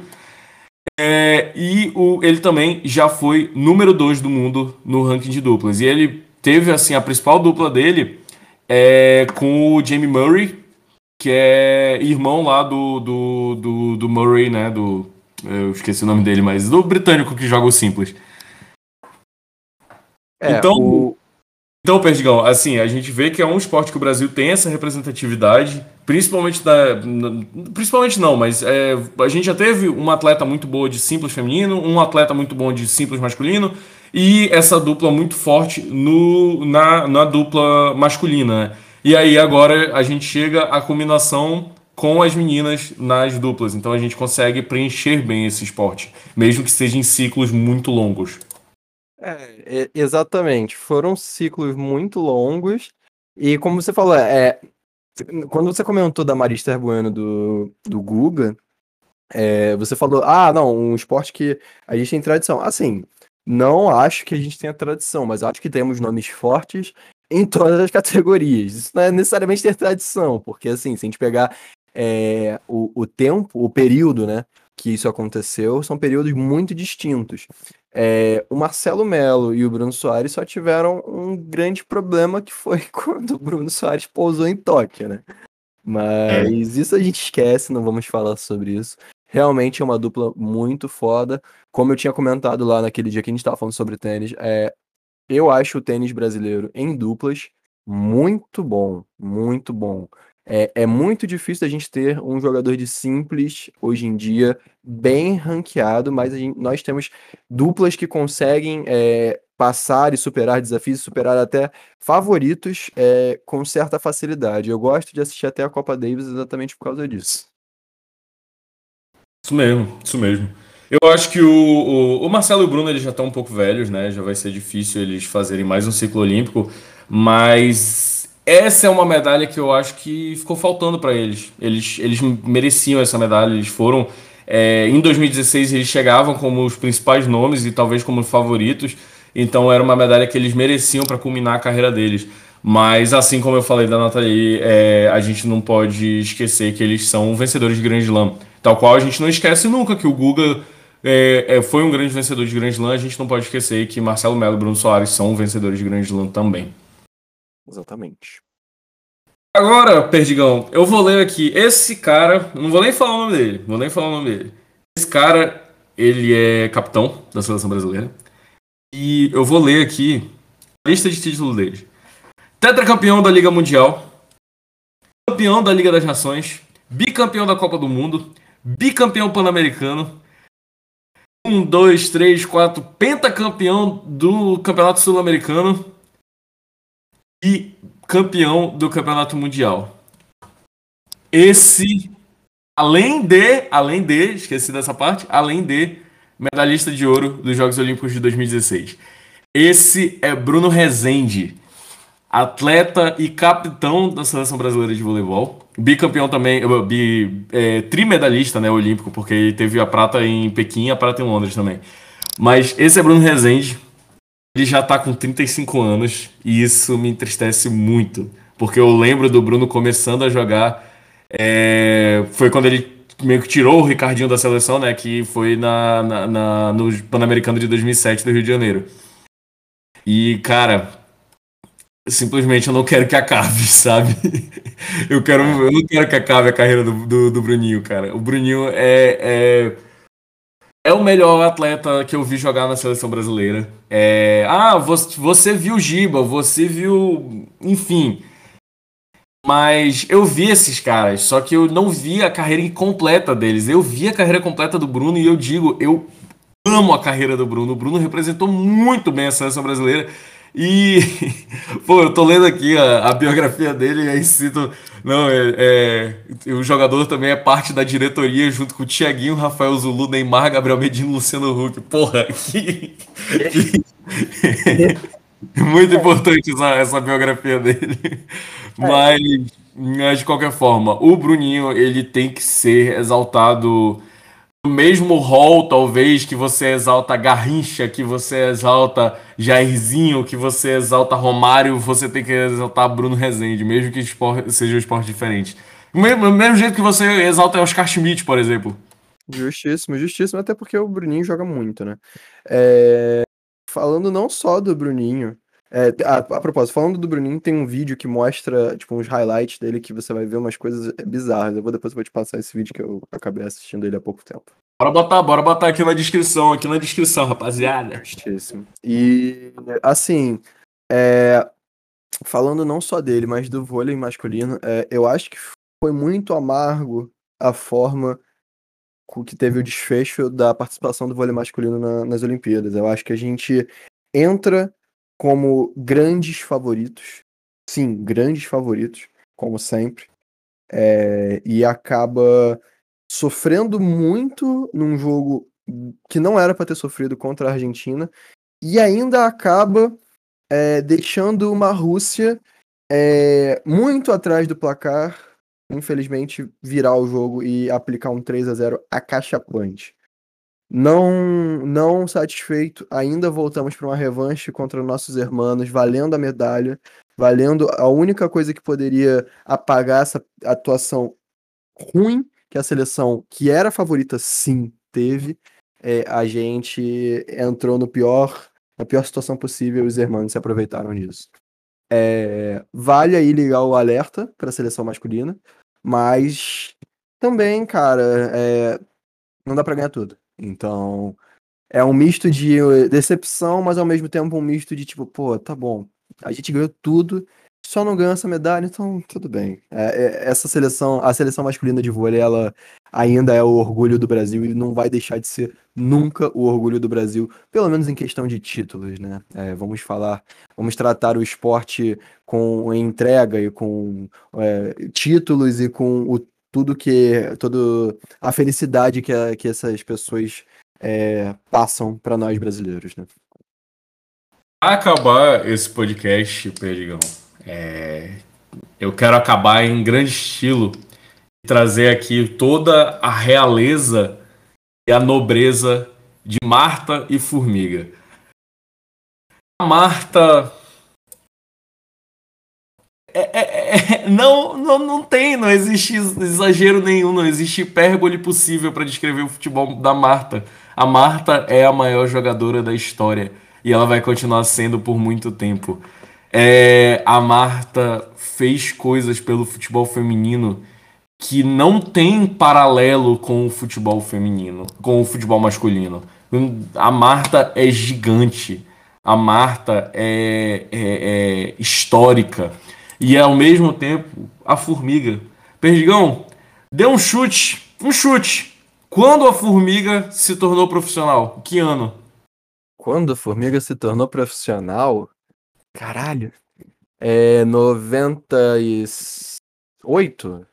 É, e o, ele também já foi número 2 do mundo no ranking de duplas. E ele teve assim a principal dupla dele é com o Jamie Murray, que é irmão lá do, do, do, do Murray, né? Do, eu esqueci o nome dele, mas do britânico que joga o simples. É, então, o... então, Perdigão, assim, a gente vê que é um esporte que o Brasil tem essa representatividade, principalmente da. Principalmente não, mas é, a gente já teve uma atleta muito boa de simples feminino, um atleta muito bom de simples masculino, e essa dupla muito forte no, na, na dupla masculina. Né? E aí agora a gente chega à combinação com as meninas nas duplas. Então a gente consegue preencher bem esse esporte, mesmo que seja em ciclos muito longos. É, exatamente. Foram ciclos muito longos. E como você falou, é, quando você comentou da Marista Bueno do, do Guga, é, você falou, ah, não, um esporte que a gente tem tradição. Assim, não acho que a gente tenha tradição, mas acho que temos nomes fortes em todas as categorias. Isso não é necessariamente ter tradição, porque assim, se a gente pegar é, o, o tempo, o período, né, que isso aconteceu, são períodos muito distintos. É, o Marcelo Melo e o Bruno Soares só tiveram um grande problema que foi *laughs* quando o Bruno Soares pousou em Tóquio, né? Mas é. isso a gente esquece, não vamos falar sobre isso. Realmente é uma dupla muito foda. Como eu tinha comentado lá naquele dia que a gente estava falando sobre tênis, é, eu acho o tênis brasileiro em duplas muito bom, muito bom. É, é muito difícil a gente ter um jogador de simples hoje em dia bem ranqueado, mas gente, nós temos duplas que conseguem é, passar e superar desafios, superar até favoritos é, com certa facilidade. Eu gosto de assistir até a Copa Davis exatamente por causa disso. Isso mesmo, isso mesmo. Eu acho que o, o, o Marcelo e o Bruno eles já estão um pouco velhos, né? Já vai ser difícil eles fazerem mais um ciclo olímpico, mas essa é uma medalha que eu acho que ficou faltando para eles. eles. Eles mereciam essa medalha, eles foram. É, em 2016 eles chegavam como os principais nomes e talvez como favoritos, então era uma medalha que eles mereciam para culminar a carreira deles. Mas assim como eu falei da Nathalie, é, a gente não pode esquecer que eles são vencedores de Grand Slam. Tal qual a gente não esquece nunca que o Guga é, é, foi um grande vencedor de Grand Slam, a gente não pode esquecer que Marcelo Melo e Bruno Soares são vencedores de Grand Slam também. Exatamente. Agora, Perdigão, eu vou ler aqui. Esse cara, não vou nem falar o nome dele, vou nem falar o nome dele. Esse cara, ele é capitão da seleção brasileira. E eu vou ler aqui a lista de títulos dele. Tetracampeão da Liga Mundial, campeão da Liga das Nações, bicampeão da Copa do Mundo, bicampeão pan-americano, um, dois, três, quatro, pentacampeão do Campeonato Sul-Americano e campeão do Campeonato Mundial. Esse, além de, além de, esqueci dessa parte, além de medalhista de ouro dos Jogos Olímpicos de 2016. Esse é Bruno Rezende, atleta e capitão da seleção brasileira de voleibol, bicampeão também, bi, é, trimedalhista né, olímpico, porque ele teve a prata em Pequim e a prata em Londres também. Mas esse é Bruno Rezende, ele já tá com 35 anos e isso me entristece muito, porque eu lembro do Bruno começando a jogar. É, foi quando ele meio que tirou o Ricardinho da seleção, né? Que foi na, na, na no Pan-Americano de 2007 do Rio de Janeiro. E, cara, simplesmente eu não quero que acabe, *laughs* sabe? Eu, quero, eu não quero que acabe a carreira do, do, do Bruninho, cara. O Bruninho é, é é o melhor atleta que eu vi jogar na seleção brasileira. É, ah, você, você viu Giba, você viu. Enfim. Mas eu vi esses caras, só que eu não vi a carreira incompleta deles. Eu vi a carreira completa do Bruno e eu digo, eu amo a carreira do Bruno. O Bruno representou muito bem a seleção brasileira. E, *laughs* pô, eu tô lendo aqui a, a biografia dele e aí cito. Não, é, é, o jogador também é parte da diretoria junto com o Thiaguinho, Rafael Zulu, Neymar, Gabriel Medina Luciano Huck. Porra, *laughs* que. que *laughs* muito importante essa, essa biografia dele. Mas, mas, de qualquer forma, o Bruninho ele tem que ser exaltado mesmo rol, talvez, que você exalta Garrincha, que você exalta Jairzinho, que você exalta Romário, você tem que exaltar Bruno Rezende, mesmo que seja um esporte diferente. Do mesmo, mesmo jeito que você exalta Oscar Schmidt, por exemplo. Justíssimo, justíssimo, até porque o Bruninho joga muito, né? É... Falando não só do Bruninho, é, a, a, propósito, falando do Bruninho, tem um vídeo que mostra, tipo, uns highlights dele que você vai ver umas coisas bizarras. Eu vou depois eu vou te passar esse vídeo que eu acabei assistindo ele há pouco tempo. Bora botar, bora botar aqui na descrição, aqui na descrição, rapaziada. Justíssimo. E, assim, é, falando não só dele, mas do vôlei masculino, é, eu acho que foi muito amargo a forma que teve o desfecho da participação do vôlei masculino na, nas Olimpíadas. Eu acho que a gente entra como grandes favoritos. Sim, grandes favoritos, como sempre. É, e acaba sofrendo muito num jogo que não era para ter sofrido contra a Argentina. E ainda acaba é, deixando uma Rússia é, muito atrás do placar. Infelizmente, virar o jogo e aplicar um 3 a 0 acachapante. Não, não satisfeito, ainda voltamos para uma revanche contra nossos irmãos, valendo a medalha, valendo a única coisa que poderia apagar essa atuação ruim que a seleção, que era favorita, sim, teve. É, a gente entrou no pior, na pior situação possível os irmãos se aproveitaram disso. É, vale aí ligar o alerta para a seleção masculina, mas também, cara, é, não dá para ganhar tudo. Então, é um misto de decepção, mas ao mesmo tempo um misto de tipo, pô, tá bom, a gente ganhou tudo, só não ganhou essa medalha, então tudo bem. É, é, essa seleção, a seleção masculina de vôlei, ela ainda é o orgulho do Brasil e não vai deixar de ser nunca o orgulho do Brasil, pelo menos em questão de títulos, né? É, vamos falar, vamos tratar o esporte com entrega e com é, títulos e com o, tudo que, toda a felicidade que, a, que essas pessoas é, passam para nós brasileiros, né? Acabar esse podcast, Perdigão é, eu quero acabar em grande estilo e trazer aqui toda a realeza e a nobreza de Marta e Formiga. A Marta é, é, é, não, não, não tem, não existe exagero nenhum, não existe hipérbole possível para descrever o futebol da Marta. A Marta é a maior jogadora da história e ela vai continuar sendo por muito tempo. É, a Marta fez coisas pelo futebol feminino que não tem paralelo com o futebol feminino, com o futebol masculino. A Marta é gigante. A Marta é, é, é histórica. E ao mesmo tempo, a formiga. Perdigão, dê um chute. Um chute. Quando a formiga se tornou profissional? Que ano? Quando a formiga se tornou profissional? Caralho. É 98?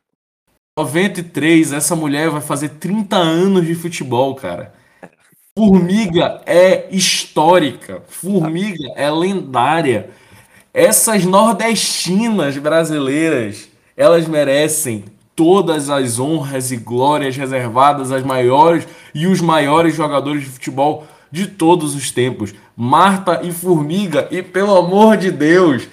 93, essa mulher vai fazer 30 anos de futebol, cara. Formiga é histórica. Formiga é lendária. Essas nordestinas brasileiras, elas merecem todas as honras e glórias reservadas às maiores e os maiores jogadores de futebol de todos os tempos. Marta e Formiga, e pelo amor de Deus,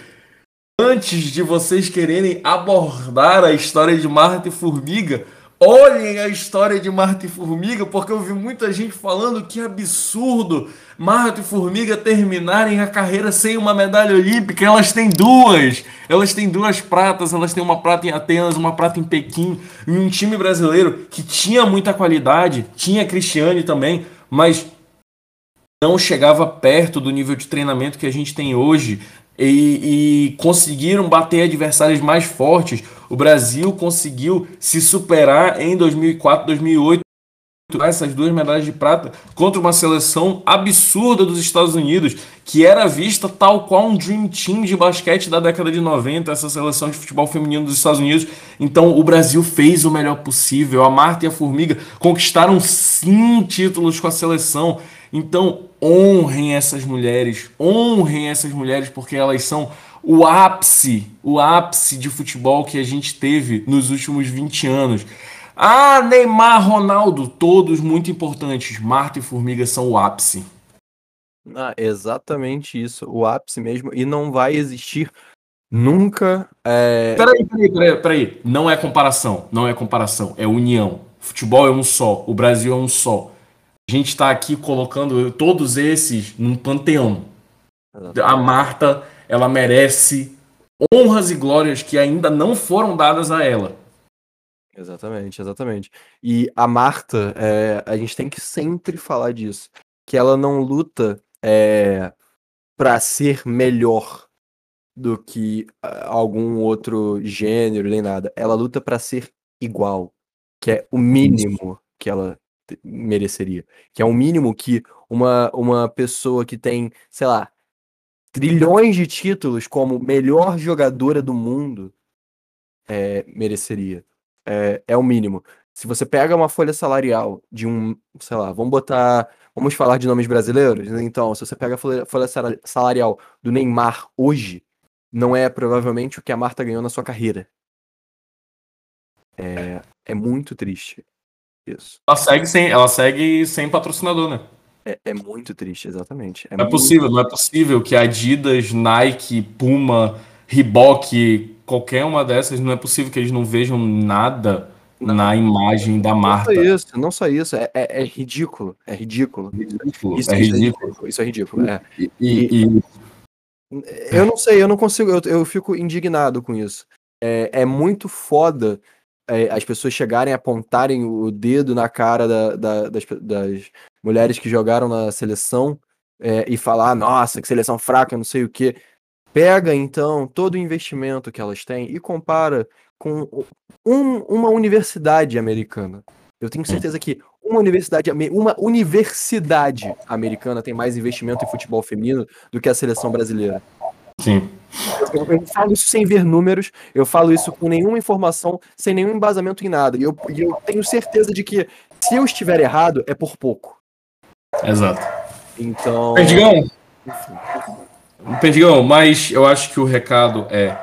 antes de vocês quererem abordar a história de Marta e Formiga, olhem a história de Marta e Formiga, porque eu vi muita gente falando que absurdo Marta e Formiga terminarem a carreira sem uma medalha olímpica. Elas têm duas. Elas têm duas pratas. Elas têm uma prata em Atenas, uma prata em Pequim. E um time brasileiro que tinha muita qualidade, tinha Cristiane também, mas não chegava perto do nível de treinamento que a gente tem hoje e, e, conseguiram bater adversários mais fortes. O Brasil conseguiu se superar em 2004, 2008, essas duas medalhas de prata contra uma seleção absurda dos Estados Unidos, que era vista tal qual um Dream Team de basquete da década de 90, essa seleção de futebol feminino dos Estados Unidos. Então o Brasil fez o melhor possível. A Marta e a Formiga conquistaram sim títulos com a seleção. Então, honrem essas mulheres, honrem essas mulheres porque elas são o ápice, o ápice de futebol que a gente teve nos últimos 20 anos. Ah, Neymar, Ronaldo, todos muito importantes. Marta e Formiga são o ápice. Ah, exatamente isso, o ápice mesmo, e não vai existir nunca. É... Peraí, peraí, peraí, peraí. Não é comparação, não é comparação, é união. Futebol é um só, o Brasil é um só a gente está aqui colocando todos esses num panteão. A Marta, ela merece honras e glórias que ainda não foram dadas a ela. Exatamente, exatamente. E a Marta, é, a gente tem que sempre falar disso, que ela não luta é, para ser melhor do que algum outro gênero nem nada. Ela luta para ser igual, que é o mínimo que ela mereceria. Que é o mínimo que uma, uma pessoa que tem, sei lá, trilhões de títulos como melhor jogadora do mundo é, mereceria. É, é o mínimo. Se você pega uma folha salarial de um, sei lá, vamos botar. Vamos falar de nomes brasileiros? Então, se você pega a folha, folha salarial do Neymar hoje, não é provavelmente o que a Marta ganhou na sua carreira. É, é muito triste. Isso. Ela segue sem, ela segue sem patrocinador, né? É, é muito triste, exatamente. É não é possível, não é possível que Adidas, Nike, Puma, Reebok, qualquer uma dessas, não é possível que eles não vejam nada não. na imagem da marca. Não só isso, não só isso, é, é, é ridículo, é ridículo. ridículo isso, é, isso ridículo. é ridículo. Isso é ridículo, é. E, e, e... Eu não sei, eu não consigo, eu, eu fico indignado com isso. É, é muito foda é, as pessoas chegarem a apontarem o dedo na cara da, da, das, das, mulheres que jogaram na seleção é, e falar, nossa, que seleção fraca, não sei o quê. Pega então todo o investimento que elas têm e compara com um, uma universidade americana. Eu tenho certeza que uma universidade, uma universidade americana tem mais investimento em futebol feminino do que a seleção brasileira. Sim. Eu, eu, falo isso sem ver números, eu falo isso com nenhuma informação, sem nenhum embasamento em nada. E eu, eu tenho certeza de que se eu estiver errado, é por pouco. Exato. Então. Perdigão! Perdigão, mas eu acho que o recado é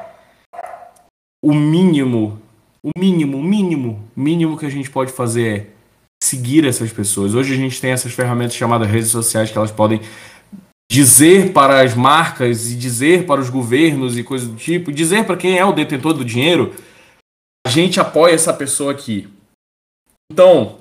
o mínimo, o mínimo, o mínimo, mínimo que a gente pode fazer é seguir essas pessoas. Hoje a gente tem essas ferramentas chamadas redes sociais que elas podem dizer para as marcas e dizer para os governos e coisas do tipo, dizer para quem é o detentor do dinheiro, a gente apoia essa pessoa aqui. Então,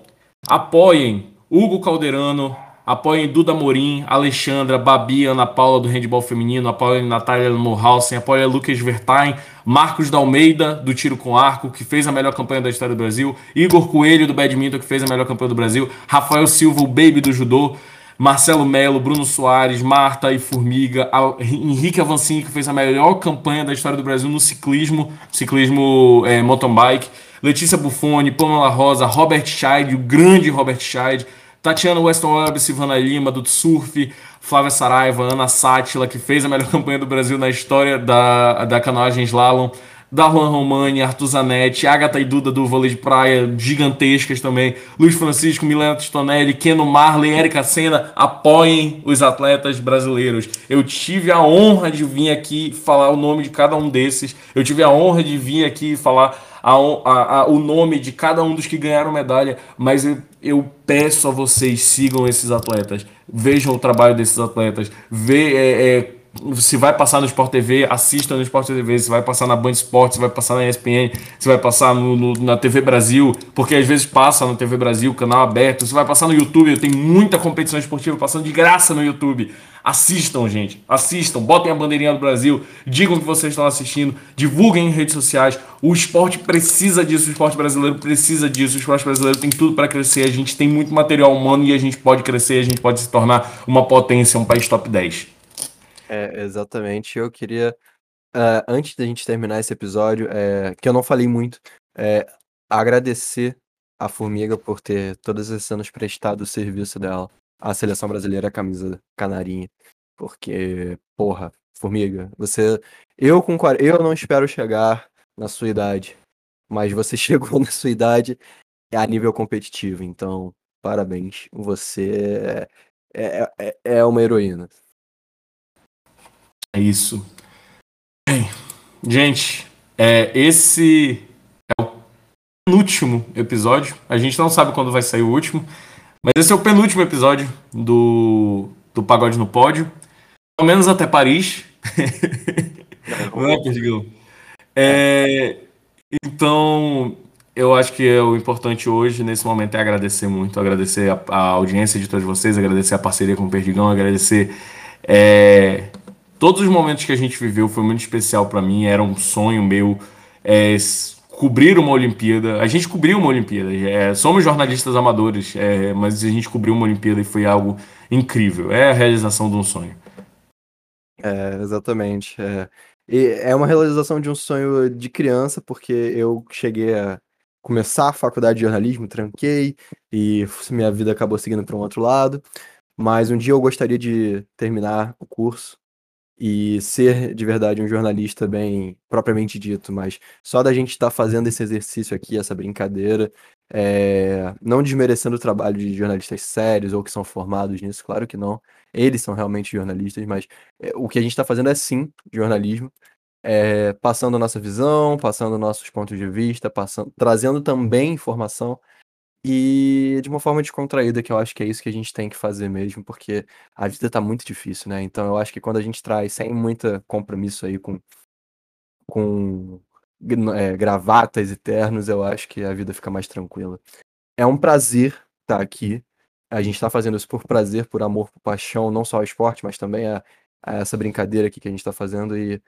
apoiem Hugo Calderano, apoiem Duda Morim, Alexandra, Babi, Ana Paula do handball feminino, apoiem Natália Mohausen, apoiem Lucas Vertain, Marcos da Almeida do tiro com arco, que fez a melhor campanha da história do Brasil, Igor Coelho do badminton, que fez a melhor campanha do Brasil, Rafael Silva, o baby do judô, Marcelo Melo, Bruno Soares, Marta e Formiga, Henrique Avancini, que fez a melhor campanha da história do Brasil no ciclismo, ciclismo é, mountain bike, Letícia Buffoni, Pamela Rosa, Robert Scheid, o grande Robert Scheid, Tatiana Weston Webb, Silvana Lima, do surf, Flávia Saraiva, Ana Sátila, que fez a melhor *laughs* campanha do Brasil na história da, da canoagem slalom, Darlan Romani, Arthur Zanetti, Agatha e Duda do vôlei de praia, gigantescas também, Luiz Francisco, Milena Tistonelli, Keno Marley, Erika Senna, apoiem os atletas brasileiros. Eu tive a honra de vir aqui falar o nome de cada um desses, eu tive a honra de vir aqui falar a, a, a, o nome de cada um dos que ganharam medalha, mas eu, eu peço a vocês, sigam esses atletas, vejam o trabalho desses atletas, vê, é, é, se vai passar no Sport TV, assista no Sport TV, se vai passar na Band Esportes, se vai passar na ESPN, se vai passar no, no, na TV Brasil, porque às vezes passa na TV Brasil, canal aberto, se vai passar no YouTube, tem muita competição esportiva passando de graça no YouTube. Assistam, gente, assistam, botem a bandeirinha do Brasil, digam que vocês estão assistindo, divulguem em redes sociais. O esporte precisa disso, o esporte brasileiro precisa disso, o esporte brasileiro tem tudo para crescer, a gente tem muito material humano e a gente pode crescer, a gente pode se tornar uma potência, um país top 10. É, exatamente. Eu queria, uh, antes da gente terminar esse episódio, é, que eu não falei muito, é, agradecer a Formiga por ter todos esses anos prestado o serviço dela à seleção brasileira, camisa canarinha. Porque, porra, Formiga, você. Eu com eu não espero chegar na sua idade, mas você *laughs* chegou na sua idade a nível competitivo, então parabéns. Você é, é, é, é uma heroína. É isso. Bem, gente, é, esse é o penúltimo episódio. A gente não sabe quando vai sair o último, mas esse é o penúltimo episódio do, do Pagode no Pódio. Pelo menos até Paris. *laughs* não é, Perdigão? É, então, eu acho que é o importante hoje, nesse momento, é agradecer muito, agradecer a, a audiência de todos vocês, agradecer a parceria com o Perdigão, agradecer é, todos os momentos que a gente viveu foi muito especial para mim, era um sonho meu é, cobrir uma Olimpíada. A gente cobriu uma Olimpíada, é, somos jornalistas amadores, é, mas a gente cobriu uma Olimpíada e foi algo incrível. É a realização de um sonho. É, exatamente. É. E é uma realização de um sonho de criança, porque eu cheguei a começar a faculdade de jornalismo, tranquei, e minha vida acabou seguindo para um outro lado. Mas um dia eu gostaria de terminar o curso e ser de verdade um jornalista bem propriamente dito, mas só da gente estar tá fazendo esse exercício aqui, essa brincadeira, é... não desmerecendo o trabalho de jornalistas sérios ou que são formados nisso, claro que não, eles são realmente jornalistas, mas é, o que a gente está fazendo é sim jornalismo, é... passando a nossa visão, passando nossos pontos de vista, passando, trazendo também informação e de uma forma descontraída, que eu acho que é isso que a gente tem que fazer mesmo, porque a vida tá muito difícil, né? Então eu acho que quando a gente traz sem muita compromisso aí com, com é, gravatas e ternos, eu acho que a vida fica mais tranquila. É um prazer estar tá aqui. A gente está fazendo isso por prazer, por amor, por paixão, não só ao esporte, mas também a, a essa brincadeira aqui que a gente está fazendo. E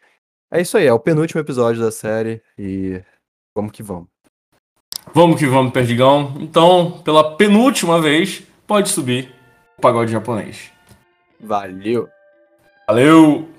é isso aí, é o penúltimo episódio da série e vamos que vamos. Vamos que vamos, Perdigão. Então, pela penúltima vez, pode subir o pagode japonês. Valeu. Valeu!